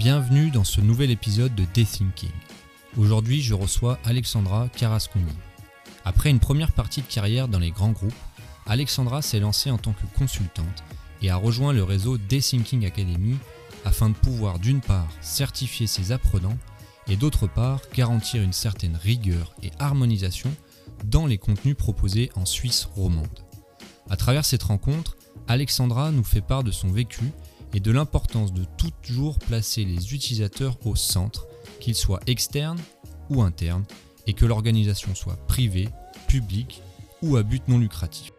Bienvenue dans ce nouvel épisode de Thinking. Aujourd'hui, je reçois Alexandra Carasconi. Après une première partie de carrière dans les grands groupes, Alexandra s'est lancée en tant que consultante et a rejoint le réseau Thinking Academy afin de pouvoir d'une part certifier ses apprenants et d'autre part garantir une certaine rigueur et harmonisation dans les contenus proposés en Suisse romande. À travers cette rencontre, Alexandra nous fait part de son vécu et de l'importance de toujours placer les utilisateurs au centre, qu'ils soient externes ou internes, et que l'organisation soit privée, publique ou à but non lucratif.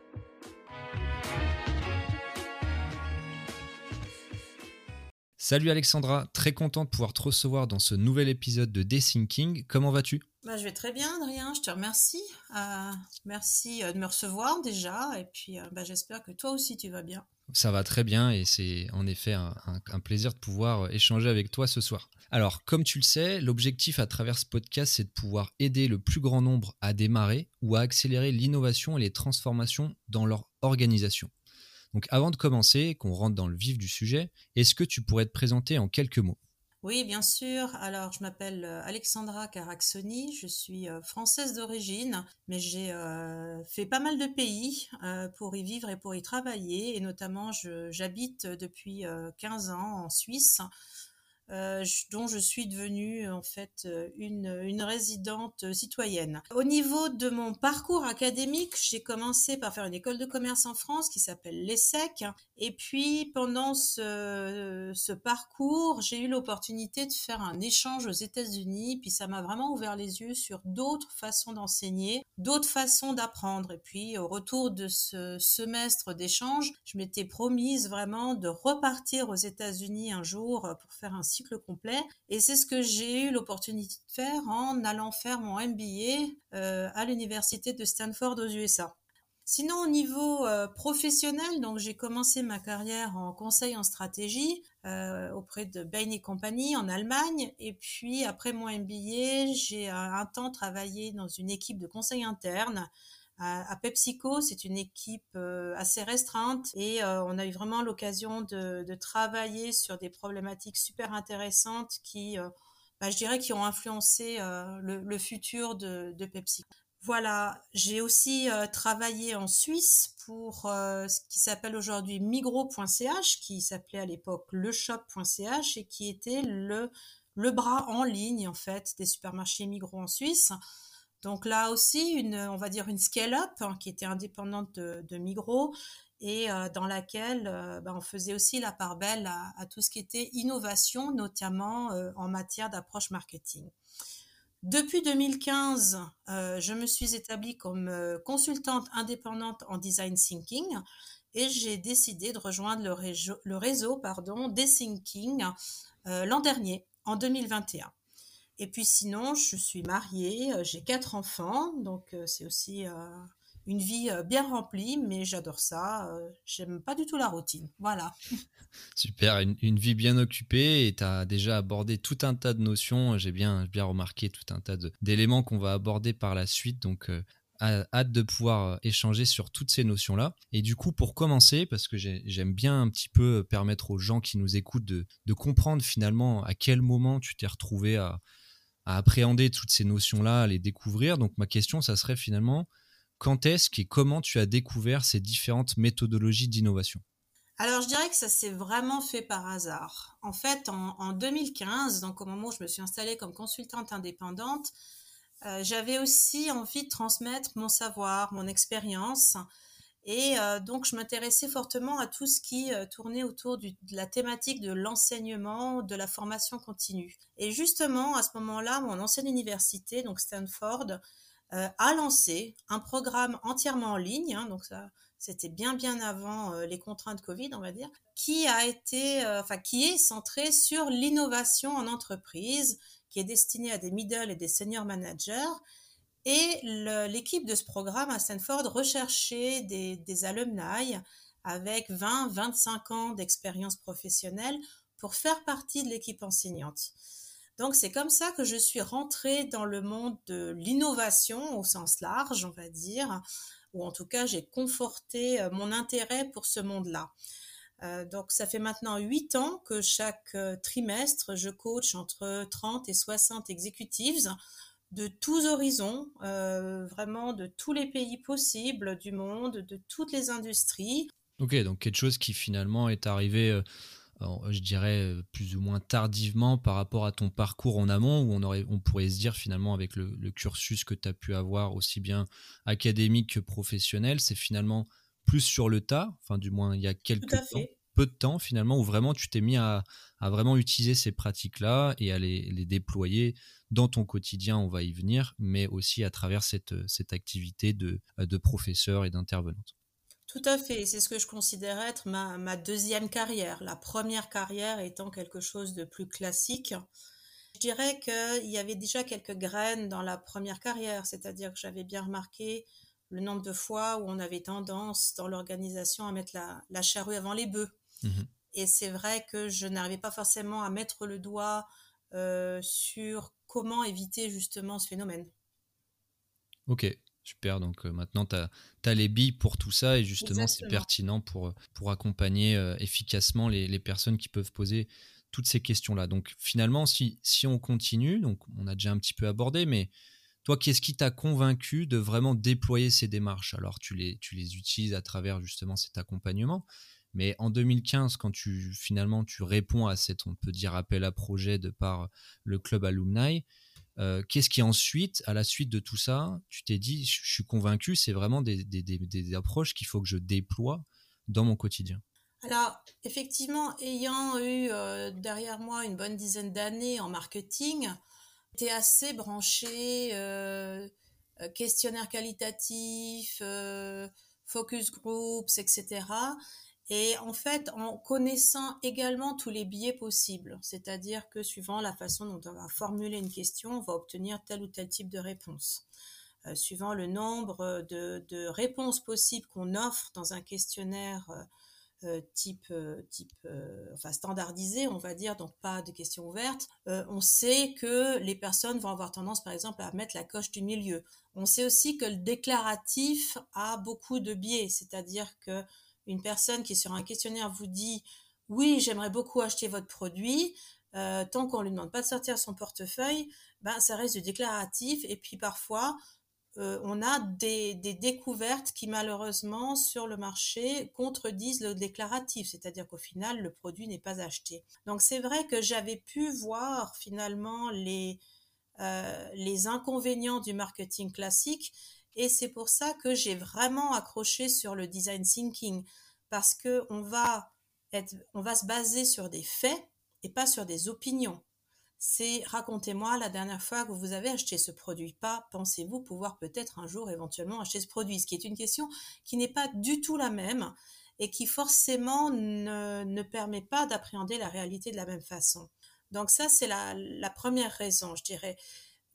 Salut Alexandra, très content de pouvoir te recevoir dans ce nouvel épisode de Thinking. Comment vas-tu? Bah, Je vais très bien, Adrien, je te remercie. Euh, merci euh, de me recevoir déjà, et puis euh, bah, j'espère que toi aussi tu vas bien. Ça va très bien et c'est en effet un, plaisir de pouvoir échanger avec toi ce soir. Alors, comme tu le sais, l'objectif à travers ce podcast, c'est de pouvoir aider le plus grand nombre à démarrer ou à accélérer l'innovation et les transformations dans leur organisation. Donc avant de commencer, qu'on rentre dans le vif du sujet, est-ce que tu pourrais te présenter en quelques mots? Oui, bien sûr. Alors, je m'appelle euh, Alexandra Caraxoni, je suis euh, française d'origine, mais j'ai euh, fait pas mal de pays pour y vivre et pour y travailler, et notamment j'habite depuis 15 ans en Suisse, euh, dont je suis devenue en fait euh, une, résidente citoyenne. Au niveau de mon parcours académique, j'ai commencé par faire une école de commerce en France qui s'appelle l'ESSEC. Et puis pendant ce, ce parcours, j'ai eu l'opportunité de faire un échange aux États-Unis. Puis ça m'a vraiment ouvert les yeux sur d'autres façons d'enseigner, d'autres façons d'apprendre. Et puis au retour de ce semestre d'échange, je m'étais promise vraiment de repartir aux États-Unis un jour pour faire un complet. Et c'est ce que j'ai eu l'opportunité de faire en allant faire mon MBA euh, à l'université de Stanford aux USA. Sinon, au niveau euh, professionnel, donc j'ai commencé ma carrière en conseil en stratégie euh, auprès de Bain Company en Allemagne. Et puis, après mon MBA, j'ai un temps travaillé dans une équipe de conseil interne à, PepsiCo, c'est une équipe euh, assez restreinte et euh, on a eu vraiment l'occasion de, travailler sur des problématiques super intéressantes qui, euh, bah, je dirais, qui ont influencé le, futur de, de PepsiCo. Voilà, j'ai aussi travaillé en Suisse pour ce qui s'appelle aujourd'hui migro.ch, qui s'appelait à l'époque leshop.ch et qui était le, le bras en ligne en fait des supermarchés Migros en Suisse. Donc là aussi, une, on va dire une scale-up hein, qui était indépendante de, Migros et euh, dans laquelle euh, ben, on faisait aussi la part belle à, tout ce qui était innovation, notamment euh, en matière d'approche marketing. Depuis 2015, je me suis établie comme consultante indépendante en design thinking et j'ai décidé de rejoindre le réseau, des thinking l'an dernier, en 2021. Et puis sinon, je suis mariée, euh, j'ai quatre enfants, donc euh, c'est aussi euh, une vie bien remplie, mais j'adore ça. J'aime pas du tout la routine. Voilà. Super, une, vie bien occupée et tu as déjà abordé tout un tas de notions. J'ai bien, bien remarqué tout un tas d'éléments qu'on va aborder par la suite. Donc, hâte de pouvoir échanger sur toutes ces notions-là. Et du coup, pour commencer, parce que j'aime bien un petit peu permettre aux gens qui nous écoutent de, de comprendre finalement à quel moment tu t'es retrouvé à à appréhender toutes ces notions-là, à les découvrir. Donc ma question, ça serait finalement, quand est-ce et comment tu as découvert ces différentes méthodologies d'innovation? Alors, je dirais que ça s'est vraiment fait par hasard. En fait, en, 2015, donc au moment où je me suis installée comme consultante indépendante, euh, j'avais aussi envie de transmettre mon savoir, mon expérience et euh, donc, je m'intéressais fortement à tout ce qui euh, tournait autour de la thématique de l'enseignement, de la formation continue. Et justement, à ce moment-là, mon ancienne université, donc Stanford, euh, a lancé un programme entièrement en ligne. Hein, donc ça, c'était bien bien avant les contraintes Covid, on va dire, qui a été, enfin, qui est centré sur l'innovation en entreprise, qui est destiné à des middle et des senior managers et l'équipe de ce programme à Stanford recherchait des, des alumni avec 20-25 ans d'expérience professionnelle pour faire partie de l'équipe enseignante. Donc c'est comme ça que je suis rentrée dans le monde de l'innovation au sens large, on va dire, ou en tout cas j'ai conforté euh, mon intérêt pour ce monde-là. donc ça fait maintenant huit ans que chaque trimestre, je coach entre 30 et 60 executives de tous horizons, vraiment de tous les pays possibles du monde, de toutes les industries. Ok, donc quelque chose qui finalement est arrivé je dirais euh, plus ou moins tardivement par rapport à ton parcours en amont, où on, aurait, on pourrait se dire finalement avec le, cursus que tu as pu avoir aussi bien académique que professionnel, c'est finalement plus sur le tas, enfin du moins il y a quelques temps, peu de temps finalement, où vraiment tu t'es mis à, vraiment utiliser ces pratiques-là et à les, déployer dans ton quotidien, on va y venir, mais aussi à travers cette, cette activité de, de professeur et d'intervenante. Tout à fait, c'est ce que je considère être ma, deuxième carrière. La première carrière étant quelque chose de plus classique. Je dirais qu'il y avait déjà quelques graines dans la première carrière, c'est-à-dire que j'avais bien remarqué le nombre de fois où on avait tendance dans l'organisation à mettre la, charrue avant les bœufs. Mmh Et c'est vrai que je n'arrivais pas forcément à mettre le doigt euh, sur comment éviter justement ce phénomène. Ok, Super, donc euh, maintenant tu as, les billes pour tout ça et justement c'est pertinent pour, pour accompagner euh, efficacement les, personnes qui peuvent poser toutes ces questions-là. Donc finalement, si, si on continue, donc on a déjà un petit peu abordé, mais toi, qu'est-ce qui t'a convaincu de vraiment déployer ces démarches? Alors tu les, tu les utilises à travers justement cet accompagnement, mais en 2015, quand tu finalement tu réponds à cet, on peut dire, appel à projet de par le club alumni, euh, qu'est-ce qui ensuite, à la suite de tout ça, tu t'es dit, je suis convaincu, c'est vraiment des, approches qu'il faut que je déploie dans mon quotidien? Alors, effectivement, ayant eu euh, derrière moi une bonne dizaine d'années en marketing, j'étais assez branché euh, questionnaire qualitatif, focus groups, etc. Et en fait, en connaissant également tous les biais possibles, c'est-à-dire que suivant la façon dont on va formuler une question, on va obtenir tel ou tel type de réponse. Euh, suivant le nombre de, réponses possibles qu'on offre dans un questionnaire euh, euh, type, type standardisé, on va dire, donc pas de questions ouvertes, on sait que les personnes vont avoir tendance, par exemple, à mettre la coche du milieu. On sait aussi que le déclaratif a beaucoup de biais, c'est-à-dire que une personne qui sur un questionnaire vous dit oui, j'aimerais beaucoup acheter votre produit, euh, tant qu'on lui demande pas de sortir son portefeuille, ben ça reste du déclaratif. Et puis parfois, euh, on a des, découvertes qui malheureusement sur le marché contredisent le déclaratif, c'est-à-dire qu'au final le produit n'est pas acheté. Donc c'est vrai que j'avais pu voir finalement les euh, les inconvénients du marketing classique et c'est pour ça que j'ai vraiment accroché sur le design thinking, parce que on va, va se baser sur des faits et pas sur des opinions. C'est racontez-moi la dernière fois que vous avez acheté ce produit. Pas pensez-vous pouvoir peut-être un jour éventuellement acheter ce produit, ce qui est une question qui n'est pas du tout la même et qui forcément ne, ne permet pas d'appréhender la réalité de la même façon. Donc ça, c'est la, la première raison, je dirais.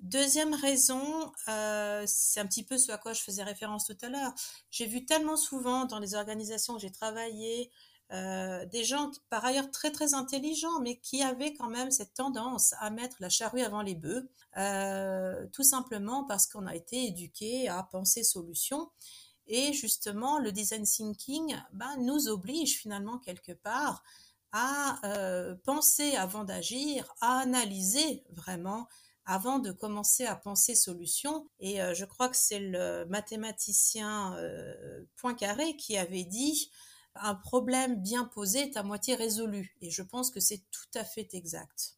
Deuxième raison, euh, c'est un petit peu ce à quoi je faisais référence tout à l'heure. J'ai vu tellement souvent dans les organisations que j'ai travaillé euh, des gens par ailleurs très très intelligents, mais qui avaient quand même cette tendance à mettre la charrue avant les bœufs, euh, tout simplement parce qu'on a été éduqué à penser solutions. Et justement, le design thinking ben, nous oblige finalement quelque part à penser avant d'agir, à analyser vraiment avant de commencer à penser solution. Et euh, je crois que c'est le mathématicien euh, Poincaré qui avait dit un problème bien posé est à moitié résolu. Et je pense que c'est tout à fait exact.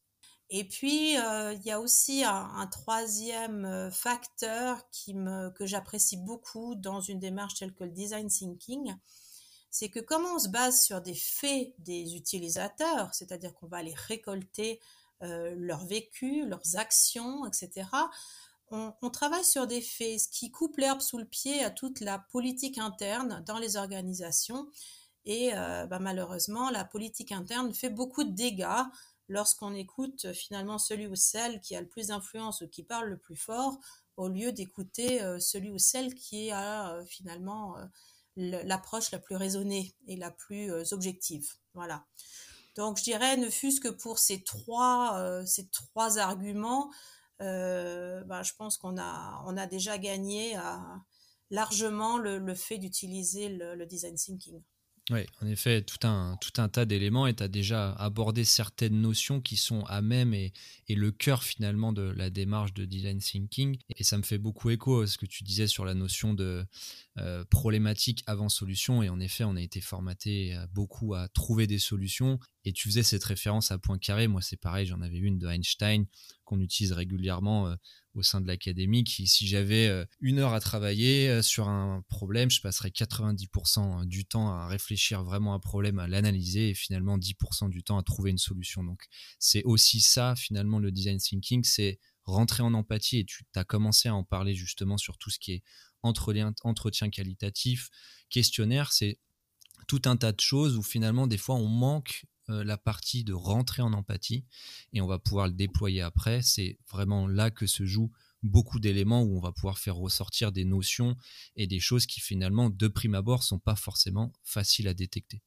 Et puis, euh, il y a aussi un, troisième facteur que j'apprécie beaucoup dans une démarche telle que le design thinking, c'est que comme on se base sur des faits des utilisateurs, c'est-à-dire qu'on va les récolter euh, leur vécu, leurs actions, etc. On, travaille sur des faits, ce qui coupe l'herbe sous le pied à toute la politique interne dans les organisations. Et euh, bah, malheureusement, la politique interne fait beaucoup de dégâts lorsqu'on écoute euh, finalement celui ou celle qui a le plus d'influence ou qui parle le plus fort, au lieu d'écouter celui ou celle qui a finalement l'approche la plus raisonnée et la plus objective. Voilà. Donc je dirais, ne fût-ce que pour ces trois, euh, arguments, euh, bah, je pense qu'on a, on a déjà gagné largement le, fait d'utiliser le, design thinking. Oui, en effet, tout un, tas d'éléments et tu as déjà abordé certaines notions qui sont à même et, le cœur finalement de la démarche de design thinking. Et ça me fait beaucoup écho à ce que tu disais sur la notion de euh, problématique avant solution. Et en effet, on a été formaté euh, beaucoup à trouver des solutions. Et tu faisais cette référence à point carré. Moi, c'est pareil, j'en avais une de Einstein qu'on utilise régulièrement euh, au sein de l'académie, qui si j'avais euh, une heure à travailler euh, sur un problème, je passerais 90% du temps à réfléchir vraiment à un problème, à l'analyser et finalement 10% du temps à trouver une solution. Donc c'est aussi ça finalement le design thinking, c'est rentrer en empathie et tu as commencé à en parler justement sur tout ce qui est entretien qualitatif, questionnaire, c'est tout un tas de choses où finalement des fois on manque la partie de rentrer en empathie et on va pouvoir le déployer après. C'est vraiment là que se jouent beaucoup d'éléments où on va pouvoir faire ressortir des notions et des choses qui finalement, de prime abord, sont pas forcément faciles à détecter.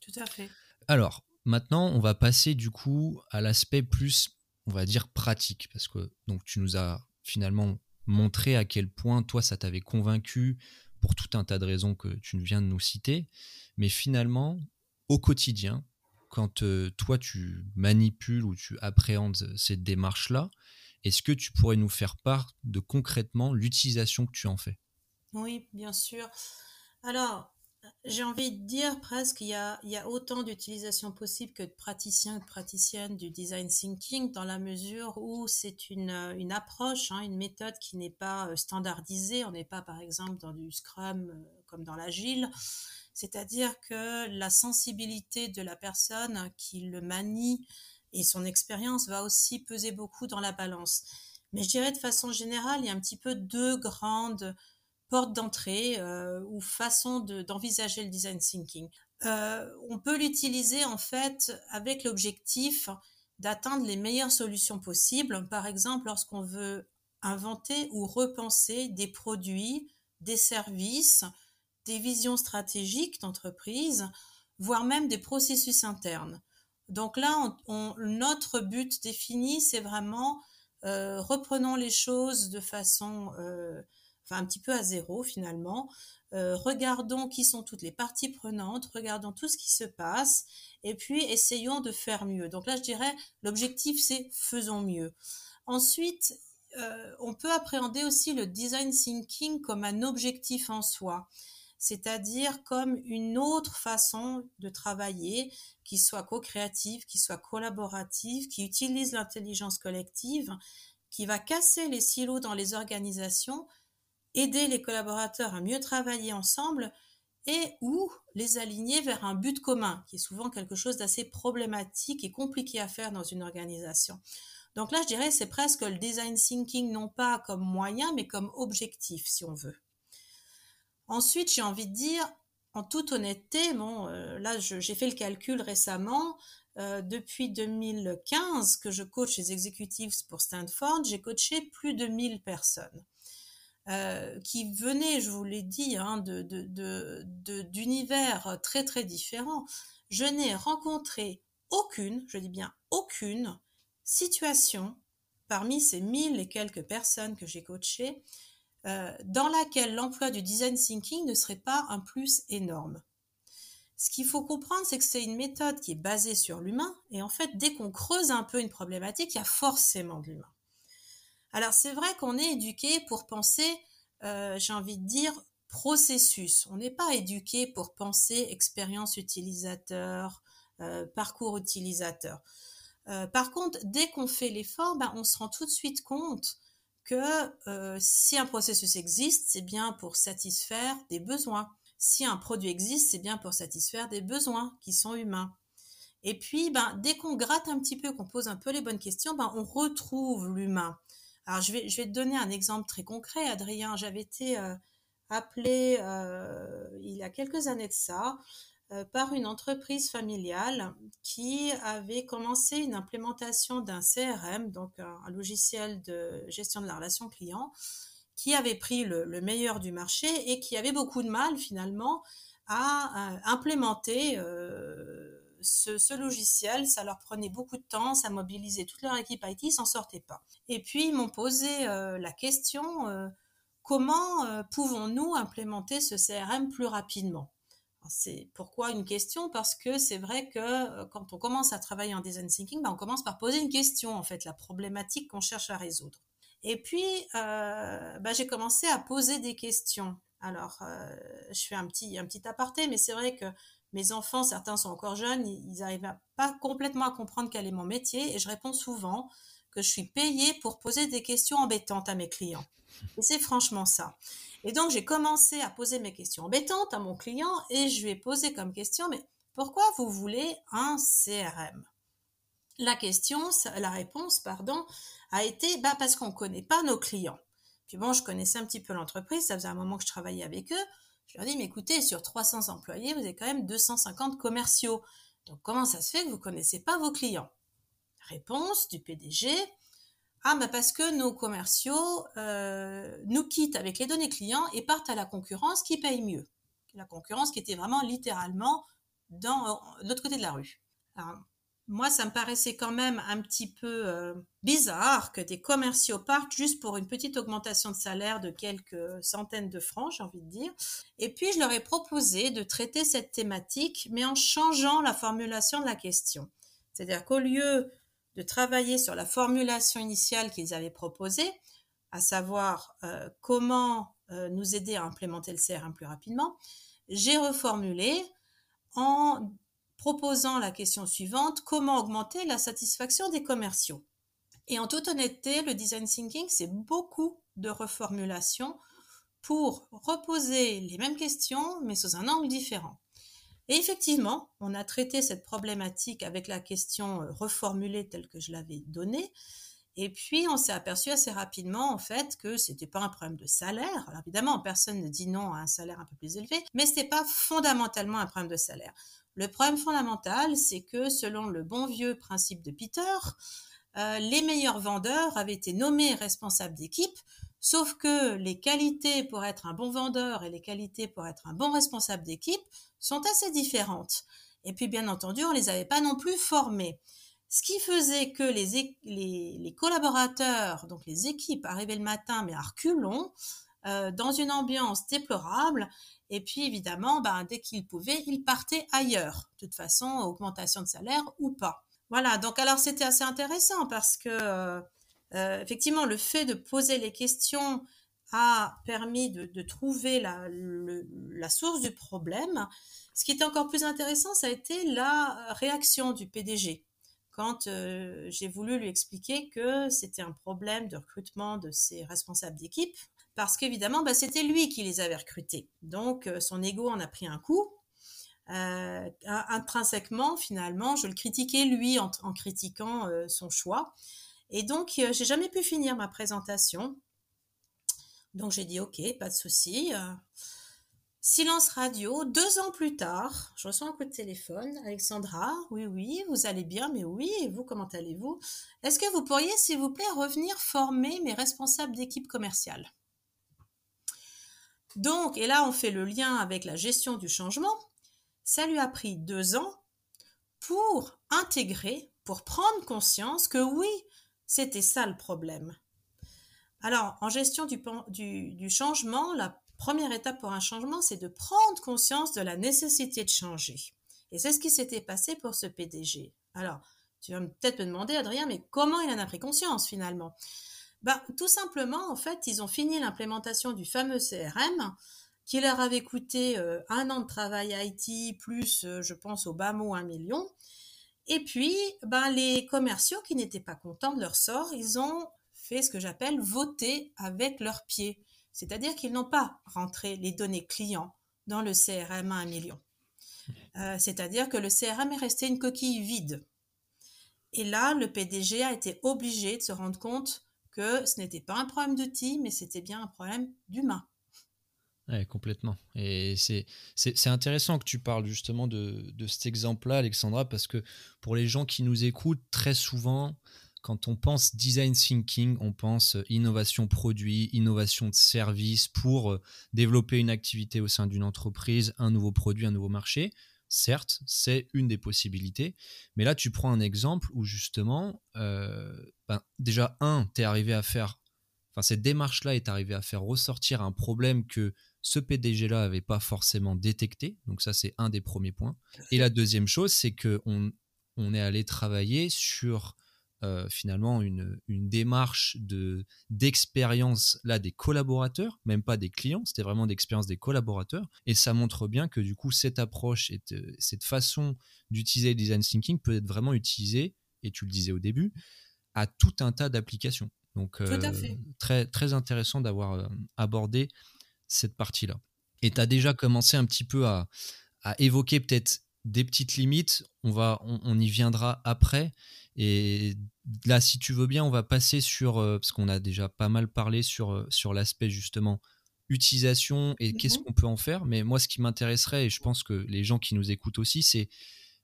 Tout à fait. Alors, maintenant, on va passer du coup à l'aspect plus, on va dire, pratique, parce que donc tu nous as finalement montré à quel point toi, ça t'avait convaincu pour tout un tas de raisons que tu viens de nous citer, mais finalement, au quotidien, quand euh, toi tu manipules ou tu appréhendes cette démarche-là, est-ce que tu pourrais nous faire part de concrètement l'utilisation que tu en fais? Oui, bien sûr. Alors, j'ai envie de dire presque qu'il y a, y a autant d'utilisation possible que de praticiens et de praticiennes du design thinking dans la mesure où c'est une, une approche, hein, une méthode qui n'est pas euh, standardisée. On n'est pas par exemple dans du Scrum euh, comme dans l'Agile. C'est-à-dire que la sensibilité de la personne qui le manie et son expérience va aussi peser beaucoup dans la balance. Mais je dirais de façon générale, il y a un petit peu deux grandes portes d'entrée euh, ou façons d'envisager le design thinking. Euh, on peut l'utiliser en fait avec l'objectif d'atteindre les meilleures solutions possibles. Par exemple, lorsqu'on veut inventer ou repenser des produits, des services, des visions stratégiques d'entreprise, voire même des processus internes. Donc là, notre but défini, c'est vraiment euh, reprenons les choses de façon, euh, enfin un petit peu à zéro finalement. Euh, regardons qui sont toutes les parties prenantes, regardons tout ce qui se passe, et puis essayons de faire mieux. Donc là, je dirais, l'objectif, c'est faisons mieux. Ensuite, on peut appréhender aussi le design thinking comme un objectif en soi c'est-à-dire comme une autre façon de travailler qui soit co-créative, qui soit collaborative, qui utilise l'intelligence collective, qui va casser les silos dans les organisations, aider les collaborateurs à mieux travailler ensemble et ou les aligner vers un but commun, qui est souvent quelque chose d'assez problématique et compliqué à faire dans une organisation. Donc là, je dirais, c'est presque le design thinking, non pas comme moyen, mais comme objectif, si on veut. Ensuite, j'ai envie de dire, en toute honnêteté, bon, euh, là, j'ai fait le calcul récemment. Euh, depuis 2015 que je coach les exécutifs pour Stanford, j'ai coaché plus de 1000 personnes euh, qui venaient, je vous l'ai dit, hein, d'univers très très différents. Je n'ai rencontré aucune, je dis bien aucune, situation parmi ces 1000 et quelques personnes que j'ai coachées euh, dans laquelle l'emploi du design thinking ne serait pas un plus énorme. Ce qu'il faut comprendre, c'est que c'est une méthode qui est basée sur l'humain, et en fait, dès qu'on creuse un peu une problématique, il y a forcément de l'humain. Alors c'est vrai qu'on est éduqué pour penser, euh, j'ai envie de dire, processus. On n'est pas éduqué pour penser expérience utilisateur, euh, parcours utilisateur. par contre, dès qu'on fait l'effort, ben, on se rend tout de suite compte que euh, si un processus existe, c'est bien pour satisfaire des besoins. Si un produit existe, c'est bien pour satisfaire des besoins qui sont humains. Et puis, ben, dès qu'on gratte un petit peu, qu'on pose un peu les bonnes questions, ben, on retrouve l'humain. Alors, je vais, je vais te donner un exemple très concret, Adrien. J'avais été euh, appelé euh, il y a quelques années de ça par une entreprise familiale qui avait commencé une implémentation d'un CRM, donc un, logiciel de gestion de la relation client, qui avait pris le, meilleur du marché et qui avait beaucoup de mal finalement à, implémenter euh, ce, logiciel. Ça leur prenait beaucoup de temps, ça mobilisait toute leur équipe IT, ils s'en sortaient pas. Et puis ils m'ont posé euh, la question comment pouvons-nous implémenter ce CRM plus rapidement? C'est pourquoi une question? Parce que c'est vrai que euh, quand on commence à travailler en design thinking, ben, on commence par poser une question, en fait, la problématique qu'on cherche à résoudre. Et puis, euh, ben, j'ai commencé à poser des questions. Alors, euh, je fais un petit, un petit aparté, mais c'est vrai que mes enfants, certains sont encore jeunes, ils n'arrivent pas complètement à comprendre quel est mon métier, et je réponds souvent que je suis payée pour poser des questions embêtantes à mes clients. Et c'est franchement ça. Et donc, j'ai commencé à poser mes questions embêtantes à mon client et je lui ai posé comme question, mais pourquoi vous voulez un CRM La question, la réponse, pardon, a été, bah, parce qu'on ne connaît pas nos clients. Puis bon, je connaissais un petit peu l'entreprise, ça faisait un moment que je travaillais avec eux. Je leur ai dit, mais écoutez, sur 300 employés, vous avez quand même 250 commerciaux. Donc, comment ça se fait que vous ne connaissez pas vos clients? Réponse du PDG, ah, bah parce que nos commerciaux euh, nous quittent avec les données clients et partent à la concurrence qui paye mieux. La concurrence qui était vraiment littéralement dans l'autre côté de la rue. moi, ça me paraissait quand même un petit peu euh, bizarre que des commerciaux partent juste pour une petite augmentation de salaire de quelques centaines de francs, j'ai envie de dire. Et puis, je leur ai proposé de traiter cette thématique, mais en changeant la formulation de la question. C'est-à-dire qu'au lieu de travailler sur la formulation initiale qu'ils avaient proposée, à savoir euh, comment euh, nous aider à implémenter le CRM plus rapidement, j'ai reformulé en proposant la question suivante, comment augmenter la satisfaction des commerciaux? Et en toute honnêteté, le design thinking, c'est beaucoup de reformulation pour reposer les mêmes questions, mais sous un angle différent. Et effectivement, on a traité cette problématique avec la question euh, reformulée telle que je l'avais donnée. Et puis, on s'est aperçu assez rapidement, en fait, que c'était pas un problème de salaire. Alors, évidemment, personne ne dit non à un salaire un peu plus élevé, mais c'était pas fondamentalement un problème de salaire. Le problème fondamental, c'est que selon le bon vieux principe de Peter, euh, les meilleurs vendeurs avaient été nommés responsables d'équipe, sauf que les qualités pour être un bon vendeur et les qualités pour être un bon responsable d'équipe sont assez différentes. Et puis, bien entendu, on les avait pas non plus formés. Ce qui faisait que les, collaborateurs, donc les équipes, arrivaient le matin, mais à reculons, euh, dans une ambiance déplorable. Et puis, évidemment, ben, dès qu'ils pouvaient, ils partaient ailleurs. De toute façon, augmentation de salaire ou pas. Voilà. Donc, alors, c'était assez intéressant parce que, euh, euh, effectivement, le fait de poser les questions a permis de, trouver la, source du problème. Ce qui était encore plus intéressant, ça a été la réaction du PDG quand euh, j'ai voulu lui expliquer que c'était un problème de recrutement de ses responsables d'équipe, parce qu'évidemment, bah, c'était lui qui les avait recrutés. Donc, euh, son ego en a pris un coup. Intrinsèquement, finalement, je le critiquais lui en critiquant son choix. Et donc, j'ai jamais pu finir ma présentation donc j'ai dit ok, pas de souci. Euh, silence radio. Deux ans plus tard, je reçois un coup de téléphone. Alexandra, oui, oui, vous allez bien, mais oui, et vous, comment allez-vous? Est-ce que vous pourriez, s'il vous plaît, revenir former mes responsables d'équipe commerciale? Donc, et là, on fait le lien avec la gestion du changement. Ça lui a pris deux ans pour intégrer, pour prendre conscience que oui, c'était ça le problème. Alors, en gestion du, changement, la première étape pour un changement, c'est de prendre conscience de la nécessité de changer. Et c'est ce qui s'était passé pour ce PDG. Alors, tu vas peut-être me demander, Adrien, mais comment il en a pris conscience finalement? Ben, Tout simplement, en fait, ils ont fini l'implémentation du fameux CRM qui leur avait coûté euh, un an de travail IT, plus, euh, je pense, au bas mot, un million. Et puis, ben, les commerciaux qui n'étaient pas contents de leur sort, ils ont ce que j'appelle voter avec leurs pieds. C'est-à-dire qu'ils n'ont pas rentré les données clients dans le CRM à un million. Euh, c'est-à-dire que le CRM est resté une coquille vide. Et là, le PDG a été obligé de se rendre compte que ce n'était pas un problème d'outil, mais c'était bien un problème d'humain. Complètement. Et c'est, intéressant que tu parles justement de, de cet exemple-là, Alexandra, parce que pour les gens qui nous écoutent, très souvent, quand on pense design thinking, on pense euh, innovation produit, innovation de service pour euh, développer une activité au sein d'une entreprise, un nouveau produit, un nouveau marché. Certes, c'est une des possibilités, mais là tu prends un exemple où justement, euh, ben, déjà un, tu es arrivé à faire enfin cette démarche-là est arrivée à faire ressortir un problème que ce PDG-là n'avait pas forcément détecté. Donc ça, c'est un des premiers points. Et la deuxième chose, c'est qu'on on est allé travailler sur euh, finalement une, démarche de d'expérience là des collaborateurs, même pas des clients, c'était vraiment d'expérience des collaborateurs. Et ça montre bien que du coup cette approche et cette façon d'utiliser le design thinking peut être vraiment utilisée, et tu le disais au début, à tout un tas d'applications. Donc euh, très très intéressant d'avoir euh, abordé cette partie-là. Et tu as déjà commencé un petit peu à, à évoquer peut-être des petites limites, on, va, on, y viendra après. Et là, si tu veux bien, on va passer sur, euh, parce qu'on a déjà pas mal parlé sur, sur l'aspect justement utilisation et qu'est-ce mmh qu'on peut en faire. Mais moi, ce qui m'intéresserait, et je pense que les gens qui nous écoutent aussi, c'est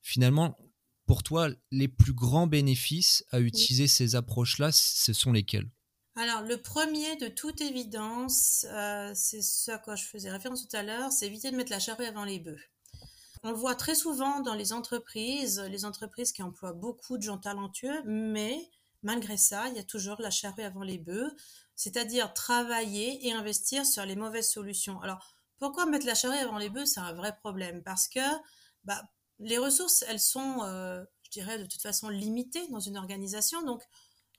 finalement, pour toi, les plus grands bénéfices à utiliser ces approches-là, ce sont lesquels? Alors, le premier, de toute évidence, euh, c'est ce à quoi je faisais référence tout à l'heure, c'est éviter de mettre la charrue avant les bœufs. On le voit très souvent dans les entreprises, les entreprises qui emploient beaucoup de gens talentueux, mais malgré ça, il y a toujours la charrue avant les bœufs, c'est-à-dire travailler et investir sur les mauvaises solutions. Alors, pourquoi mettre la charrue avant les bœufs? C'est un vrai problème parce que bah, les ressources, elles sont, euh, je dirais, de toute façon limitées dans une organisation. Donc,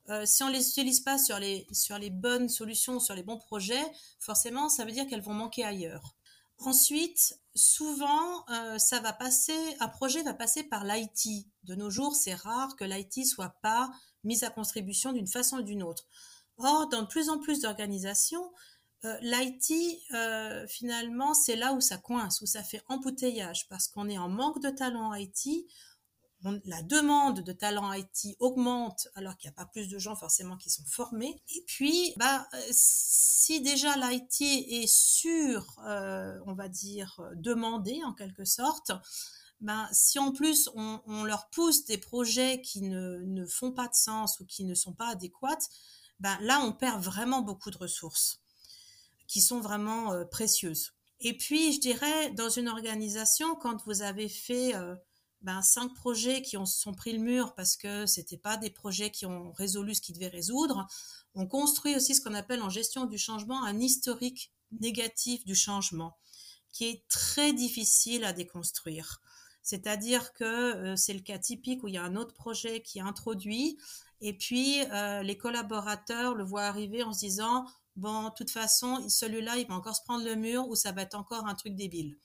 euh, si on les utilise pas sur les, sur les bonnes solutions, sur les bons projets, forcément, ça veut dire qu'elles vont manquer ailleurs. Ensuite, souvent, euh, ça va passer, un projet va passer par l'IT. De nos jours, c'est rare que l'IT soit pas mise à contribution d'une façon ou d'une autre. Or, dans de plus en plus d'organisations, l'IT, finalement, c'est là où ça coince, où ça fait embouteillage, parce qu'on est en manque de talent IT, la demande de talent IT augmente alors qu'il n'y a pas plus de gens forcément qui sont formés. Et puis, bah, euh, si déjà l'IT est sur, euh, on va dire, demandé en quelque sorte, ben, si en plus on, leur pousse des projets qui ne, font pas de sens ou qui ne sont pas adéquats, ben, là on perd vraiment beaucoup de ressources qui sont vraiment euh, précieuses. Et puis, je dirais, dans une organisation, quand vous avez fait ben, cinq projets qui ont sont pris le mur parce que c'était pas des projets qui ont résolu ce qu'ils devaient résoudre. On construit aussi ce qu'on appelle en gestion du changement un historique négatif du changement qui est très difficile à déconstruire. C'est-à-dire que euh, c'est le cas typique où il y a un autre projet qui est introduit et puis euh, les collaborateurs le voient arriver en se disant bon, de toute façon, celui-là, il va encore se prendre le mur ou ça va être encore un truc débile.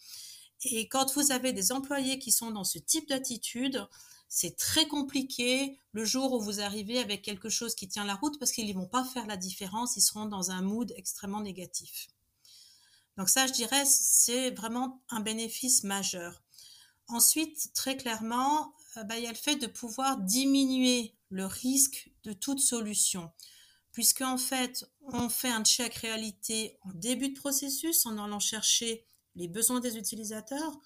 Et quand vous avez des employés qui sont dans ce type d'attitude, c'est très compliqué le jour où vous arrivez avec quelque chose qui tient la route parce qu'ils ne vont pas faire la différence, ils seront dans un mood extrêmement négatif. Donc ça, je dirais, c'est vraiment un bénéfice majeur. Ensuite, très clairement, euh, bah, il y a le fait de pouvoir diminuer le risque de toute solution. Puisque en fait, on fait un check réalité en début de processus en allant chercher les besoins des utilisateurs,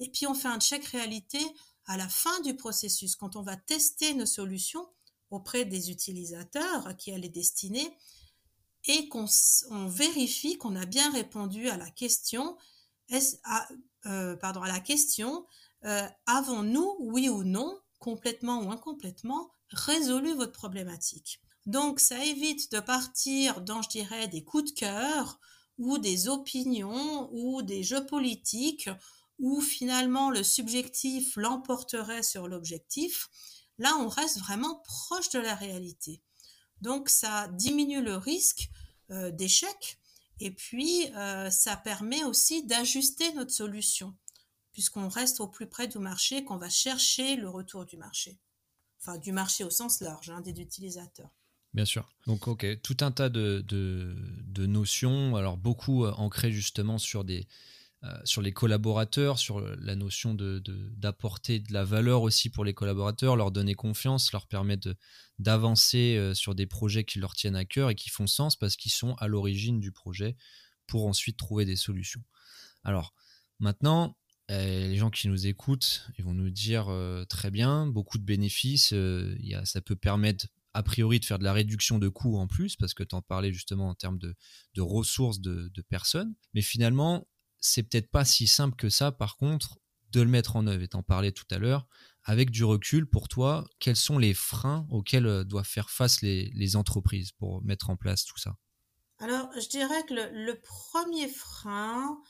et puis on fait un check réalité à la fin du processus, quand on va tester nos solutions auprès des utilisateurs à qui elle est destinée, et qu'on vérifie qu'on a bien répondu à la question, à, euh, pardon, la question, euh, avons-nous, oui ou non, complètement ou incomplètement, résolu votre problématique. Donc ça évite de partir dans, je dirais, des coups de cœur ou des opinions ou des jeux politiques où finalement le subjectif l'emporterait sur l'objectif, là on reste vraiment proche de la réalité. Donc ça diminue le risque euh, d'échec et puis euh, ça permet aussi d'ajuster notre solution puisqu'on reste au plus près du marché, qu'on va chercher le retour du marché. Enfin du marché au sens large, hein, des utilisateurs. Bien sûr. Donc, ok, tout un tas de, de, notions, alors beaucoup euh, ancrées justement sur, des, euh, sur les collaborateurs, sur la notion d'apporter de, de, la valeur aussi pour les collaborateurs, leur donner confiance, leur permettre d'avancer euh, sur des projets qui leur tiennent à cœur et qui font sens parce qu'ils sont à l'origine du projet pour ensuite trouver des solutions. Alors, maintenant, les gens qui nous écoutent, ils vont nous dire très bien, beaucoup de bénéfices, ça peut permettre a priori de faire de la réduction de coûts en plus, parce que tu en parlais justement en termes de, ressources de, personnes. Mais finalement, c'est peut-être pas si simple que ça, par contre, de le mettre en œuvre. Et en parlais tout à l'heure. Avec du recul, pour toi, quels sont les freins auxquels euh, doivent faire face les, entreprises pour mettre en place tout ça? Alors, je dirais que le, premier frein,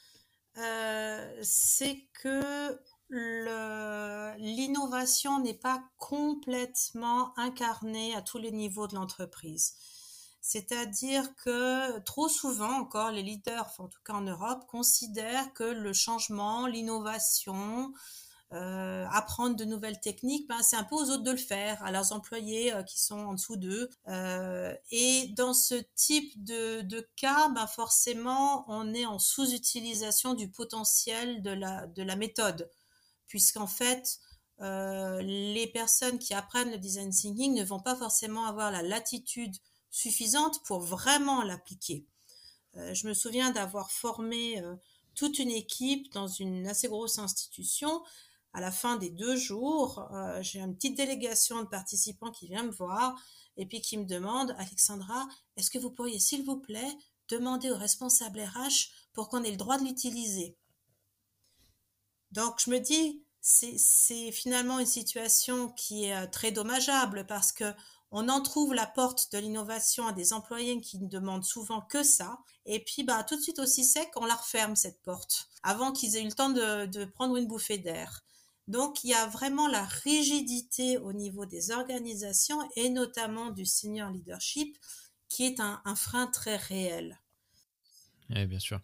euh, c'est que l'innovation n'est pas complètement incarnée à tous les niveaux de l'entreprise. C'est-à-dire que trop souvent encore, les leaders, en tout cas en Europe, considèrent que le changement, l'innovation, euh, apprendre de nouvelles techniques, ben, c'est un peu aux autres de le faire, à leurs employés euh, qui sont en dessous d'eux. Euh, et dans ce type de, cas, ben, forcément, on est en sous-utilisation du potentiel de la méthode, puisqu'en fait, euh, les personnes qui apprennent le design thinking ne vont pas forcément avoir la latitude suffisante pour vraiment l'appliquer. Euh, je me souviens d'avoir formé euh, toute une équipe dans une assez grosse institution à la fin des deux jours, j'ai une petite délégation de participants qui vient me voir et puis qui me demande, Alexandra, est-ce que vous pourriez, s'il vous plaît, demander au responsable RH pour qu'on ait le droit de l'utiliser? Donc je me dis, c'est finalement une situation qui est euh, très dommageable parce que on en trouve la porte de l'innovation à des employés qui ne demandent souvent que ça. Et puis, bah, tout de suite aussi sec, on la referme, cette porte, avant qu'ils aient eu le temps de, de prendre une bouffée d'air. Donc, il y a vraiment la rigidité au niveau des organisations et notamment du senior leadership qui est un, frein très réel. Oui, bien sûr.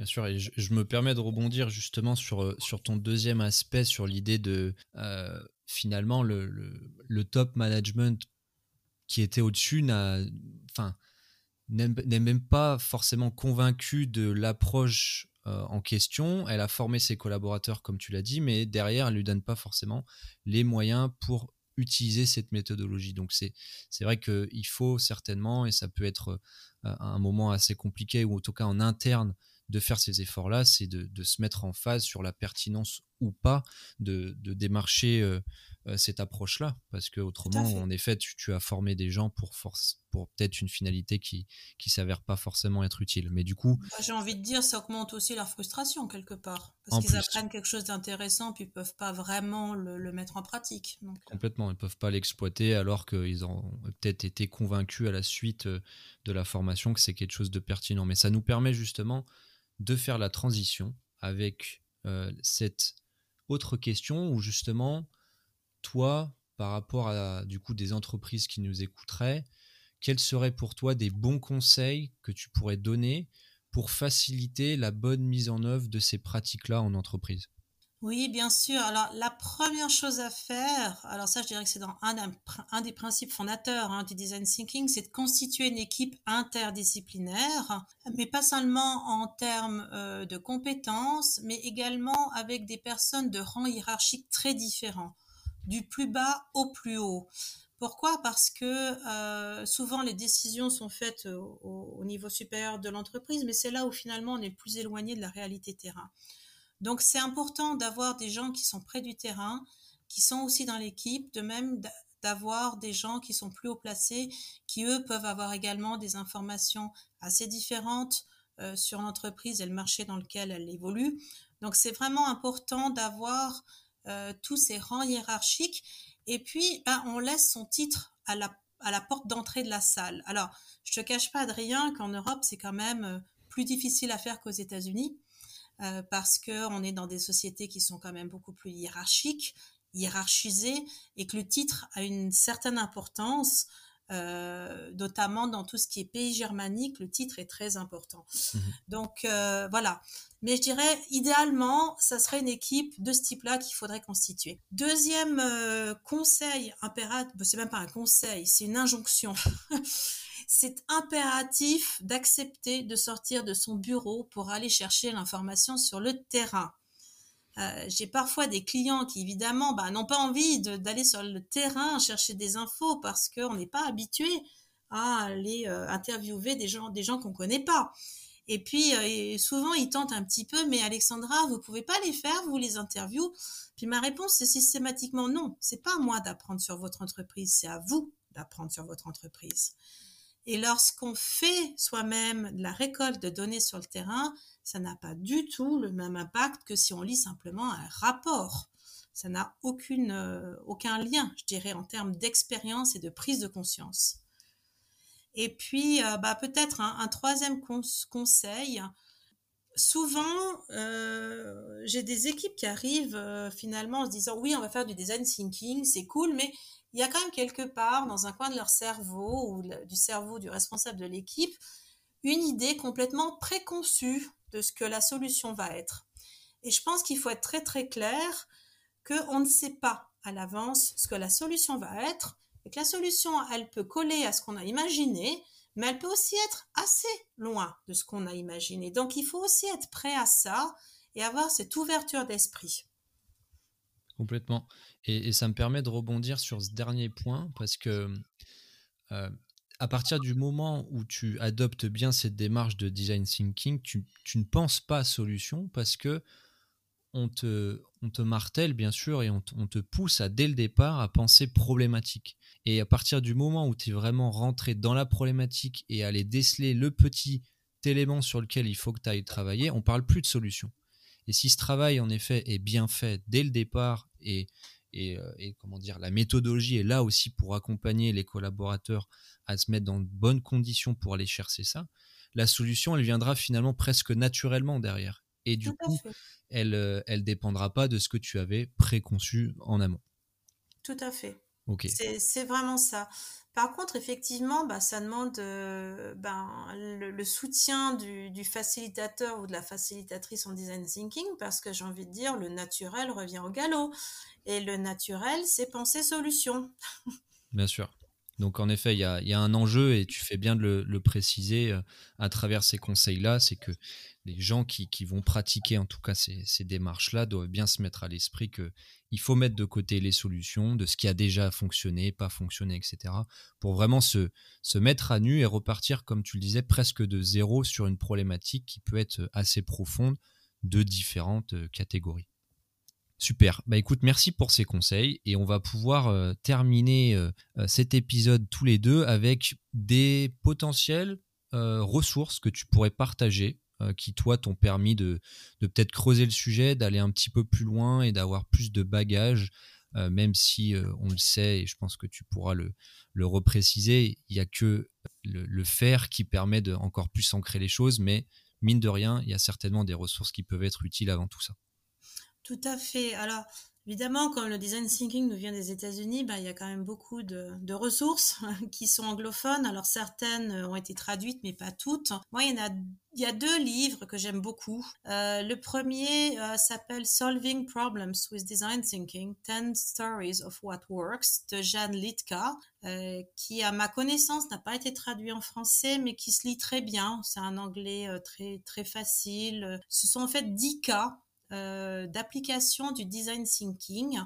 Bien sûr, et je, me permets de rebondir justement sur, euh, sur ton deuxième aspect, sur l'idée de euh, finalement le, le, top management qui était au-dessus n'a, enfin, n'est même pas forcément convaincu de l'approche euh, en question. Elle a formé ses collaborateurs, comme tu l'as dit, mais derrière, elle ne lui donne pas forcément les moyens pour utiliser cette méthodologie. Donc c'est vrai qu'il faut certainement, et ça peut être un moment assez compliqué, ou en tout cas en interne, de faire ces efforts-là, c'est de, se mettre en phase sur la pertinence ou pas de, démarcher euh, euh, cette approche-là. Parce que autrement, en effet, tu, as formé des gens pour, force, pour peut-être une finalité qui ne s'avère pas forcément être utile. Mais du coup... Bah, j'ai envie de dire, ça augmente aussi leur frustration quelque part. Parce qu'ils apprennent quelque chose d'intéressant, puis ils peuvent pas vraiment le, mettre en pratique. Euh. Complètement, ils peuvent pas l'exploiter alors qu'ils ont peut-être été convaincus à la suite de la formation que c'est quelque chose de pertinent. Mais ça nous permet justement de faire la transition avec euh, cette autre question où justement, toi, par rapport à du coup des entreprises qui nous écouteraient, quels seraient pour toi des bons conseils que tu pourrais donner pour faciliter la bonne mise en œuvre de ces pratiques-là en entreprise? Oui, bien sûr. Alors, la première chose à faire, alors ça, je dirais que c'est dans un, un, des principes fondateurs hein, du design thinking, c'est de constituer une équipe interdisciplinaire, mais pas seulement en termes euh, de compétences, mais également avec des personnes de rang hiérarchique très différents, du plus bas au plus haut. Pourquoi? Parce que euh, souvent les décisions sont faites au, au niveau supérieur de l'entreprise, mais c'est là où finalement on est le plus éloigné de la réalité terrain. Donc c'est important d'avoir des gens qui sont près du terrain, qui sont aussi dans l'équipe, de même d'avoir des gens qui sont plus haut placés, qui eux peuvent avoir également des informations assez différentes euh, sur l'entreprise et le marché dans lequel elle évolue. Donc c'est vraiment important d'avoir euh, tous ces rangs hiérarchiques et puis ben, on laisse son titre à la, porte d'entrée de la salle. Alors je te cache pas Adrien qu'en Europe c'est quand même euh, plus difficile à faire qu'aux États-Unis. Euh, parce que on est dans des sociétés qui sont quand même beaucoup plus hiérarchiques, hiérarchisées, et que le titre a une certaine importance. Euh, notamment dans tout ce qui est pays germanique, le titre est très important. Mhm. Donc euh, voilà. Mais je dirais, idéalement, ça serait une équipe de ce type-là qu'il faudrait constituer. Deuxième conseil impératif, c'est même pas un conseil, c'est une injonction. c'est impératif d'accepter de sortir de son bureau pour aller chercher l'information sur le terrain. Euh, j'ai parfois des clients qui évidemment bah, n'ont pas envie d'aller sur le terrain chercher des infos parce qu'on n'est pas habitué à aller euh, interviewer des gens, des gens qu'on connaît pas. Et puis euh, souvent ils tentent un petit peu, mais Alexandra, vous pouvez pas les faire, vous les interviews. Puis ma réponse c'est systématiquement non. C'est pas à moi d'apprendre sur votre entreprise, c'est à vous d'apprendre sur votre entreprise. Et lorsqu'on fait soi-même la récolte de données sur le terrain, ça n'a pas du tout le même impact que si on lit simplement un rapport. Ça n'a euh, aucun lien, je dirais, en termes d'expérience et de prise de conscience. Et puis, euh, bah, peut-être un, troisième conseil. Souvent, euh, j'ai des équipes qui arrivent finalement en se disant oui, on va faire du design thinking, c'est cool, mais il y a quand même quelque part dans un coin de leur cerveau ou du cerveau du responsable de l'équipe une idée complètement préconçue de ce que la solution va être. Et je pense qu'il faut être très très clair qu'on ne sait pas à l'avance ce que la solution va être et que la solution, elle peut coller à ce qu'on a imaginé, mais elle peut aussi être assez loin de ce qu'on a imaginé. Donc il faut aussi être prêt à ça et avoir cette ouverture d'esprit. Complètement. Et, ça me permet de rebondir sur ce dernier point parce que euh, à partir du moment où tu adoptes bien cette démarche de design thinking, tu, ne penses pas solution parce que on te, on te martèle bien sûr et on, te pousse à dès le départ à penser problématique. Et à partir du moment où tu es vraiment rentré dans la problématique et aller déceler le petit élément sur lequel il faut que tu ailles travailler, on parle plus de solution. Et si ce travail en effet est bien fait dès le départ et, et, euh, et comment dire la méthodologie est là aussi pour accompagner les collaborateurs à se mettre dans de bonnes conditions pour aller chercher ça, la solution elle viendra finalement presque naturellement derrière. Et du coup, elle, euh, elle dépendra pas de ce que tu avais préconçu en amont. Tout à fait. C'est vraiment ça. Par contre, effectivement, bah, ça demande euh, ben, le, soutien du, facilitateur ou de la facilitatrice en design thinking parce que j'ai envie de dire, le naturel revient au galop. Et le naturel, c'est penser solution. Bien sûr. Donc en effet, il y a, un enjeu et tu fais bien de le, préciser euh, à travers ces conseils-là, c'est que les gens qui, vont pratiquer en tout cas ces, démarches-là doivent bien se mettre à l'esprit qu'il faut mettre de côté les solutions, de ce qui a déjà fonctionné, pas fonctionné, etc., pour vraiment se, mettre à nu et repartir, comme tu le disais, presque de zéro sur une problématique qui peut être assez profonde de différentes euh, catégories. Super. Bah écoute, merci pour ces conseils et on va pouvoir euh, terminer euh, euh, cet épisode tous les deux avec des potentielles ressources que tu pourrais partager qui toi t'ont permis de, peut-être creuser le sujet, d'aller un petit peu plus loin et d'avoir plus de bagages, même si on le sait et je pense que tu pourras le, repréciser, il n'y a que le, le, faire qui permet de encore plus ancrer les choses, mais mine de rien, il y a certainement des ressources qui peuvent être utiles avant tout ça. Tout à fait. Alors, évidemment, comme le design thinking nous vient des États-Unis, ben, il y a quand même beaucoup de, ressources qui sont anglophones. Alors, certaines ont été traduites, mais pas toutes. Moi, il y, en a, il y a deux livres que j'aime beaucoup. Euh, le premier euh, s'appelle Solving Problems with Design Thinking, 10 Stories of What Works de Jeanne Litka, euh, qui, à ma connaissance, n'a pas été traduit en français, mais qui se lit très bien. C'est un anglais très, très facile. Ce sont en fait 10 cas euh, d'application du design thinking.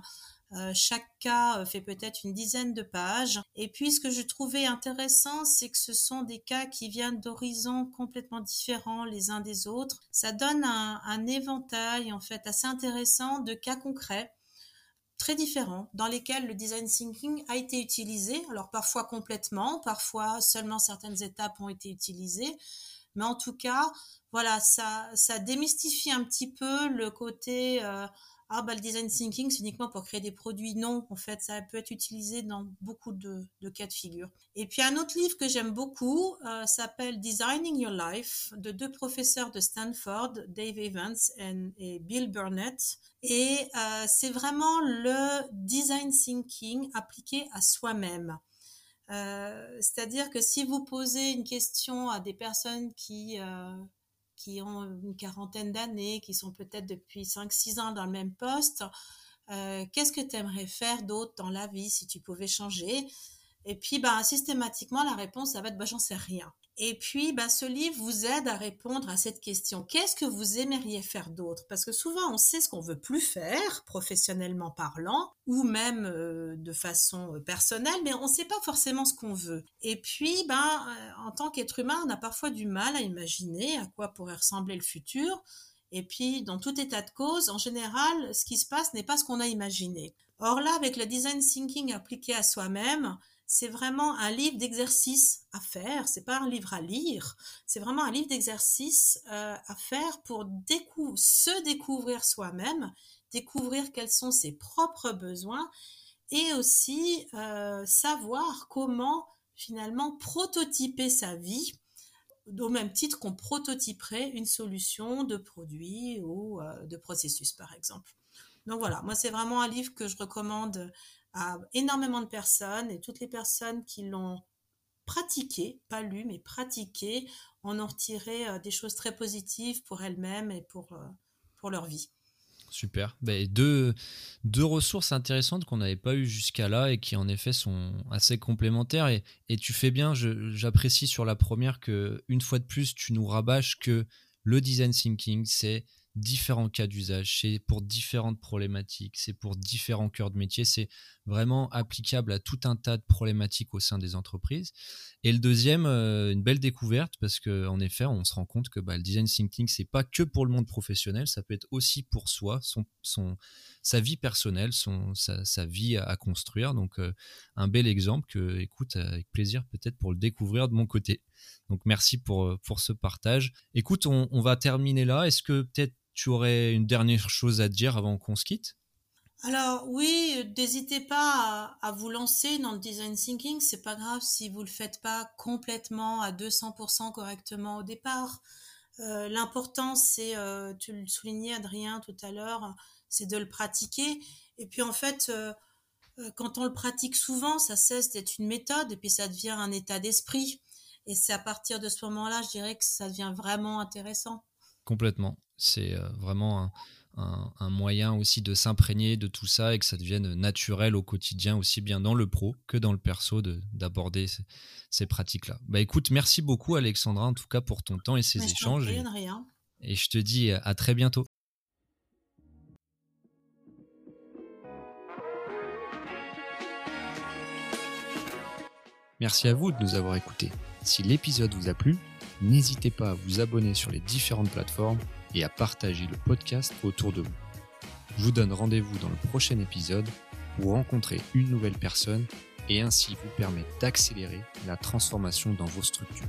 Euh, chaque cas euh, fait peut-être une dizaine de pages. Et puis, ce que je trouvais intéressant, c'est que ce sont des cas qui viennent d'horizons complètement différents les uns des autres. Ça donne un, un éventail, en fait, assez intéressant de cas concrets très différents dans lesquels le design thinking a été utilisé. Alors, parfois complètement, parfois seulement certaines étapes ont été utilisées. Mais en tout cas, voilà, ça, ça démystifie un petit peu le côté euh, ah bah le design thinking c'est uniquement pour créer des produits. Non, en fait, ça peut être utilisé dans beaucoup de, cas de figure. Et puis un autre livre que j'aime beaucoup euh, s'appelle Designing Your Life de deux professeurs de Stanford, Dave Evans et Bill Burnett. Et euh, c'est vraiment le design thinking appliqué à soi-même. C'est-à-dire que si vous posez une question à des personnes qui qui ont une quarantaine d'années, qui sont peut-être depuis 5-6 ans dans le même poste. Euh, qu'est-ce que tu aimerais faire d'autre dans la vie si tu pouvais changer? Et puis, ben, systématiquement, la réponse, ça va être, ben, j'en sais rien. Et puis, bah, ce livre vous aide à répondre à cette question. Qu'est-ce que vous aimeriez faire d'autre? Parce que souvent, on sait ce qu'on veut plus faire, professionnellement parlant, ou même euh, de façon euh, personnelle, mais on ne sait pas forcément ce qu'on veut. Et puis, ben, euh, en tant qu'être humain, on a parfois du mal à imaginer à quoi pourrait ressembler le futur. Et puis, dans tout état de cause, en général, ce qui se passe n'est pas ce qu'on a imaginé. Or là, avec le design thinking appliqué à soi-même, c'est vraiment un livre d'exercice à faire. C'est pas un livre à lire. C'est vraiment un livre d'exercice euh, à faire pour se découvrir soi-même, découvrir quels sont ses propres besoins et aussi euh, savoir comment finalement prototyper sa vie au même titre qu'on prototyperait une solution de produit ou euh, de processus, par exemple. Donc voilà, moi c'est vraiment un livre que je recommande à énormément de personnes et toutes les personnes qui l'ont pratiqué, pas lu, mais pratiqué, en ont retiré euh, des choses très positives pour elles-mêmes et pour, euh, pour leur vie. Super. Ben, deux, ressources intéressantes qu'on n'avait pas eues jusqu'à là et qui en effet sont assez complémentaires. Et, et tu fais bien, j'apprécie sur la première que une fois de plus, tu nous rabâches que le design thinking, c'est différents cas d'usage, c'est pour différentes problématiques, c'est pour différents cœurs de métier, c'est vraiment applicable à tout un tas de problématiques au sein des entreprises. Et le deuxième, euh, une belle découverte parce qu'en effet, on se rend compte que bah, le design thinking, c'est pas que pour le monde professionnel, ça peut être aussi pour soi, son, son sa vie personnelle, son, sa, vie à, construire. Donc, euh, un bel exemple que, écoute, avec plaisir peut-être pour le découvrir de mon côté. Donc, merci pour, euh, pour ce partage. Écoute, on, on va terminer là. Est-ce que peut-être tu aurais une dernière chose à dire avant qu'on se quitte? Alors oui, n'hésitez pas à, vous lancer dans le design thinking. C'est pas grave si vous le faites pas complètement à 200% correctement au départ. Euh, l'important, c'est, euh, tu le soulignais Adrien tout à l'heure, c'est de le pratiquer. Et puis en fait, euh, quand on le pratique souvent, ça cesse d'être une méthode et puis ça devient un état d'esprit. Et c'est à partir de ce moment-là, je dirais que ça devient vraiment intéressant. Complètement. C'est vraiment un, moyen aussi de s'imprégner de tout ça et que ça devienne naturel au quotidien, aussi bien dans le pro que dans le perso, d'aborder ces, pratiques-là. Bah écoute, merci beaucoup Alexandra en tout cas pour ton temps et ces échanges. Et, et je te dis à très bientôt. Merci à vous de nous avoir écoutés. Si l'épisode vous a plu, n'hésitez pas à vous abonner sur les différentes plateformes et à partager le podcast autour de vous. Je vous donne rendez-vous dans le prochain épisode pour rencontrer une nouvelle personne et ainsi vous permettre d'accélérer la transformation dans vos structures.